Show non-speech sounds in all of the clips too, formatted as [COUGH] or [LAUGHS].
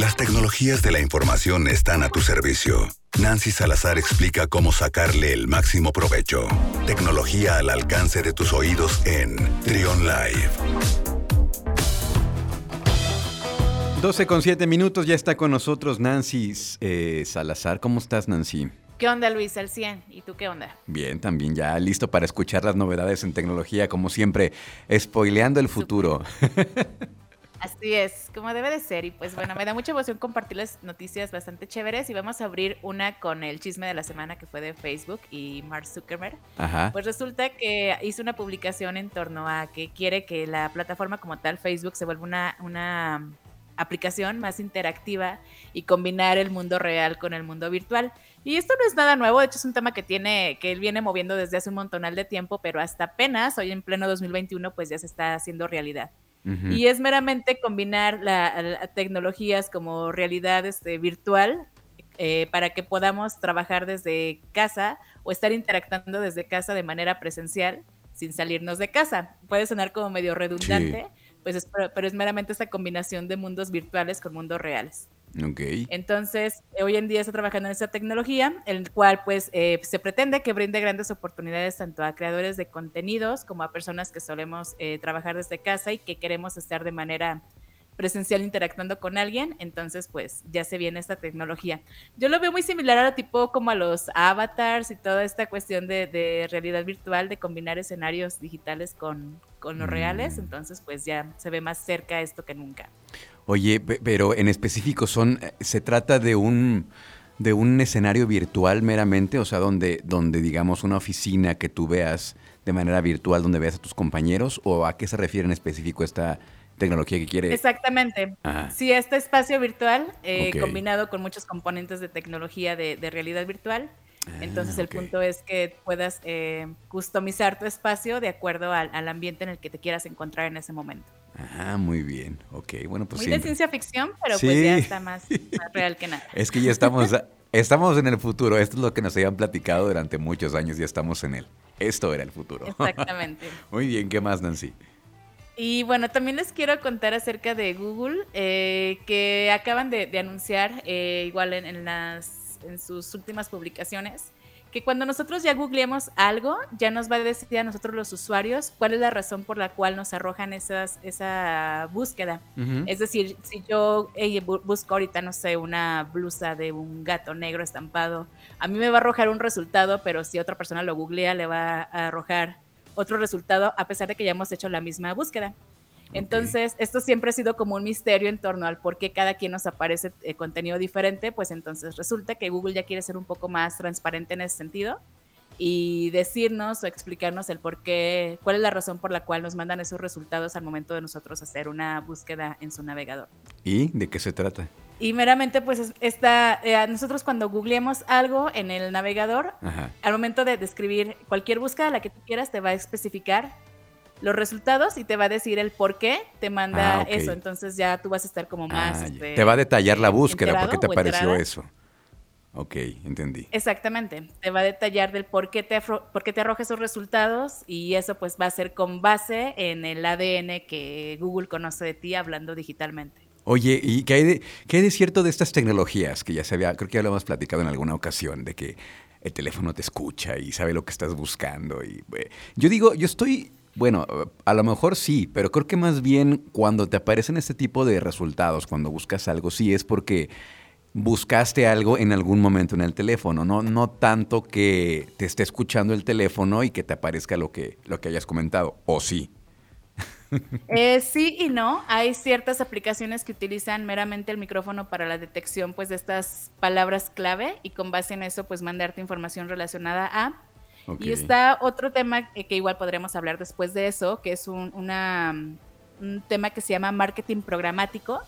Las tecnologías de la información están a tu servicio. Nancy Salazar explica cómo sacarle el máximo provecho. Tecnología al alcance de tus oídos en Trion Live. 12 con 7 minutos, ya está con nosotros Nancy eh, Salazar. ¿Cómo estás, Nancy? ¿Qué onda, Luis? Al 100. ¿Y tú qué onda? Bien, también ya listo para escuchar las novedades en tecnología, como siempre, spoileando el futuro. Así es, como debe de ser. Y pues bueno, me da mucha emoción compartirles noticias bastante chéveres y vamos a abrir una con el chisme de la semana que fue de Facebook y Mark Zuckerberg. Ajá. Pues resulta que hizo una publicación en torno a que quiere que la plataforma como tal, Facebook, se vuelva una, una aplicación más interactiva y combinar el mundo real con el mundo virtual. Y esto no es nada nuevo, de hecho es un tema que tiene, que él viene moviendo desde hace un montonal de tiempo, pero hasta apenas, hoy en pleno 2021, pues ya se está haciendo realidad. Y es meramente combinar la, tecnologías como realidad este, virtual eh, para que podamos trabajar desde casa o estar interactuando desde casa de manera presencial sin salirnos de casa. Puede sonar como medio redundante, pues pero es meramente esta combinación de mundos virtuales con mundos reales. Okay. Entonces, hoy en día está trabajando en esa tecnología, el cual pues eh, se pretende que brinde grandes oportunidades tanto a creadores de contenidos como a personas que solemos eh, trabajar desde casa y que queremos estar de manera presencial interactuando con alguien, entonces pues ya se viene esta tecnología. Yo lo veo muy similar a tipo como a los avatars y toda esta cuestión de, realidad virtual, de combinar escenarios digitales con, con los reales, mm. entonces pues ya se ve más cerca esto que nunca. Oye, pero en específico son, eh, se trata de un de un escenario virtual meramente, o sea, donde, donde digamos una oficina que tú veas de manera virtual, donde veas a tus compañeros, o a qué se refiere en específico esta tecnología que quiere. Exactamente. Sí, este espacio virtual eh, combinado con muchos componentes de tecnología de, realidad virtual. Ah, Entonces el punto es que puedas eh, customizar tu espacio de acuerdo al, al ambiente en el que te quieras encontrar en ese momento. Ah, muy bien. Ok, bueno, pues Muy de ciencia ficción, pero pues ya está más, [LAUGHS] real que nada. Es que ya estamos, estamos en el futuro. Esto es lo que nos habían platicado durante muchos años y estamos en él. Esto era el futuro. Exactamente. [LAUGHS] muy bien, ¿qué más, Nancy? Y bueno, también les quiero contar acerca de Google, eh, que acaban de, anunciar, eh, igual en, las, en sus últimas publicaciones, que cuando nosotros ya googleemos algo, ya nos va a decir a nosotros los usuarios cuál es la razón por la cual nos arrojan esas, esa búsqueda. Es decir, si yo busco ahorita, no sé, una blusa de un gato negro estampado, a mí me va a arrojar un resultado, pero si otra persona lo googlea, le va a arrojar otro resultado a pesar de que ya hemos hecho la misma búsqueda. Entonces, esto siempre ha sido como un misterio en torno al por qué cada quien nos aparece eh, contenido diferente, pues entonces resulta que Google ya quiere ser un poco más transparente en ese sentido y decirnos o explicarnos el por qué, cuál es la razón por la cual nos mandan esos resultados al momento de nosotros hacer una búsqueda en su navegador. ¿Y de qué se trata? Y meramente, pues, está, eh, nosotros cuando googleemos algo en el navegador, al momento de describir cualquier búsqueda, la que tú quieras, te va a especificar los resultados y te va a decir el por qué te manda ah, eso. Entonces ya tú vas a estar como más... Ah, este, te va a detallar la búsqueda, ¿por qué te apareció eso? Ok, entendí. Exactamente. Te va a detallar del por qué te, por qué te arroja esos resultados y eso pues va a ser con base en el ADN que Google conoce de ti hablando digitalmente. Oye, ¿y qué hay, de, qué hay de cierto de estas tecnologías que ya se creo que ya lo hemos platicado en alguna ocasión, de que el teléfono te escucha y sabe lo que estás buscando? Y, yo digo, yo estoy bueno, a lo mejor sí, pero creo que más bien cuando te aparecen este tipo de resultados, cuando buscas algo, sí es porque buscaste algo en algún momento en el teléfono, no, no tanto que te esté escuchando el teléfono y que te aparezca lo que, lo que hayas comentado, o sí. Eh, sí y no. Hay ciertas aplicaciones que utilizan meramente el micrófono para la detección pues, de estas palabras clave y con base en eso pues mandarte información relacionada a y está otro tema que igual podremos hablar después de eso, que es un, una, un tema que se llama marketing programático,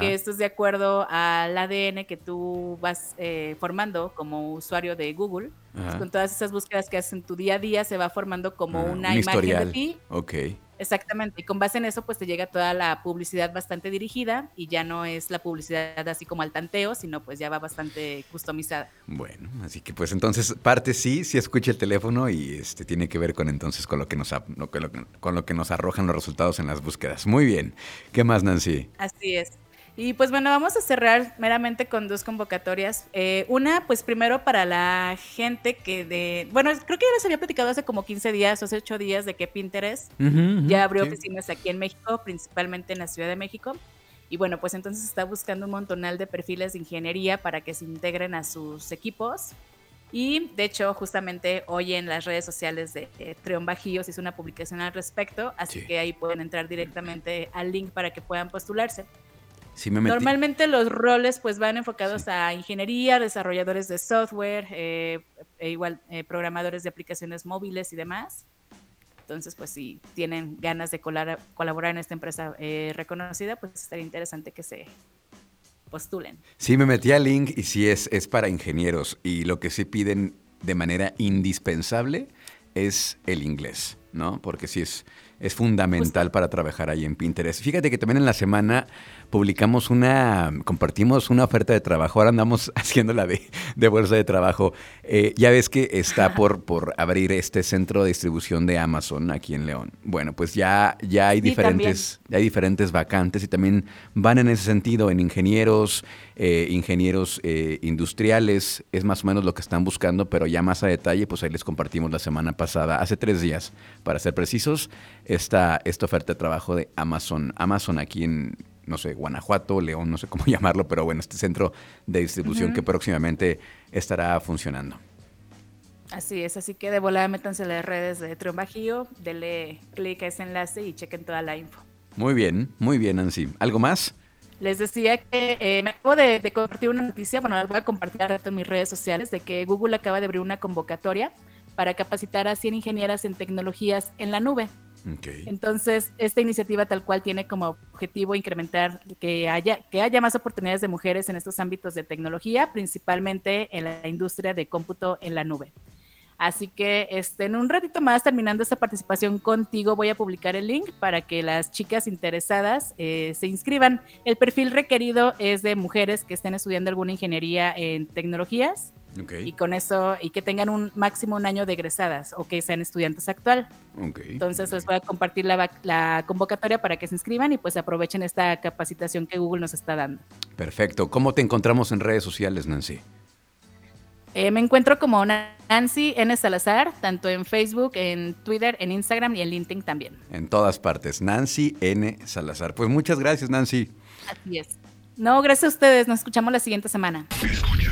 que esto es de acuerdo al ADN que tú vas eh, formando como usuario de Google. con todas esas búsquedas que haces en tu día a día se va formando como ah, una imagen de ti. Ok. Exactamente, y con base en eso pues te llega toda la publicidad bastante dirigida y ya no es la publicidad así como al tanteo, sino pues ya va bastante customizada. Bueno, así que pues entonces parte sí, sí escucha el teléfono y este tiene que ver con entonces con lo que nos con lo que nos arrojan los resultados en las búsquedas. Muy bien. ¿Qué más, Nancy? Así es. Y pues bueno, vamos a cerrar meramente con dos convocatorias. Eh, una, pues primero para la gente que de... Bueno, creo que ya les había platicado hace como 15 días o hace 8 días de que Pinterest ya abrió oficinas aquí en México, principalmente en la Ciudad de México. Y bueno, pues entonces está buscando un montonal de perfiles de ingeniería para que se integren a sus equipos. Y de hecho, justamente hoy en las redes sociales de eh, Treón Bajíos hizo una publicación al respecto, así que ahí pueden entrar directamente al link para que puedan postularse. Normalmente los roles pues van enfocados a ingeniería, desarrolladores de software, eh, e igual eh, programadores de aplicaciones móviles y demás. Entonces, pues si tienen ganas de colaborar en esta empresa eh, reconocida, pues estaría interesante que se postulen. Sí, me metí al link y sí es, es para ingenieros y lo que sí piden de manera indispensable es el inglés, ¿no? Porque sí es, es fundamental para trabajar ahí en Pinterest. Fíjate que también en la semana publicamos una, compartimos una oferta de trabajo, ahora andamos [LAUGHS] haciendo la de, de bolsa de trabajo. Eh, ya ves que está por, por abrir este centro de distribución de Amazon aquí en León. Bueno, pues ya, ya hay diferentes, ya hay diferentes vacantes y también van en ese sentido, en ingenieros, eh, ingenieros eh, industriales, es más o menos lo que están buscando, pero ya más a detalle, pues ahí les compartimos la semana pasada, hace tres días, para ser precisos, esta, esta oferta de trabajo de Amazon. Amazon aquí en no sé, Guanajuato, León, no sé cómo [LAUGHS] llamarlo, pero bueno, este centro de distribución que próximamente estará funcionando. Así es, así que de volada métanse en las redes de Trión Bajío, denle clic a ese enlace y chequen toda la info. Muy bien, muy bien, Nancy. ¿Algo más? Les decía que eh, me acabo de, compartir una noticia, bueno, la voy a compartir en mis redes sociales, de que Google acaba de abrir una convocatoria para capacitar a 100 ingenieras en tecnologías en la nube. Entonces, esta iniciativa tal cual tiene como objetivo incrementar que haya, que haya más oportunidades de mujeres en estos ámbitos de tecnología, principalmente en la industria de cómputo en la nube. Así que este, en un ratito más, terminando esta participación contigo, voy a publicar el link para que las chicas interesadas eh, se inscriban. El perfil requerido es de mujeres que estén estudiando alguna ingeniería en tecnologías y con eso, y que tengan un máximo un año de egresadas o que sean estudiantes actual. Entonces les voy a compartir la, la, convocatoria para que se inscriban y pues aprovechen esta capacitación que Google nos está dando. Perfecto. ¿Cómo te encontramos en redes sociales, Nancy? Eh, me encuentro como Nancy N. Salazar, tanto en Facebook, en Twitter, en Instagram y en LinkedIn también. En todas partes. Nancy N. Salazar. Pues muchas gracias, Nancy. Así es. No, gracias a ustedes. Nos escuchamos la siguiente semana.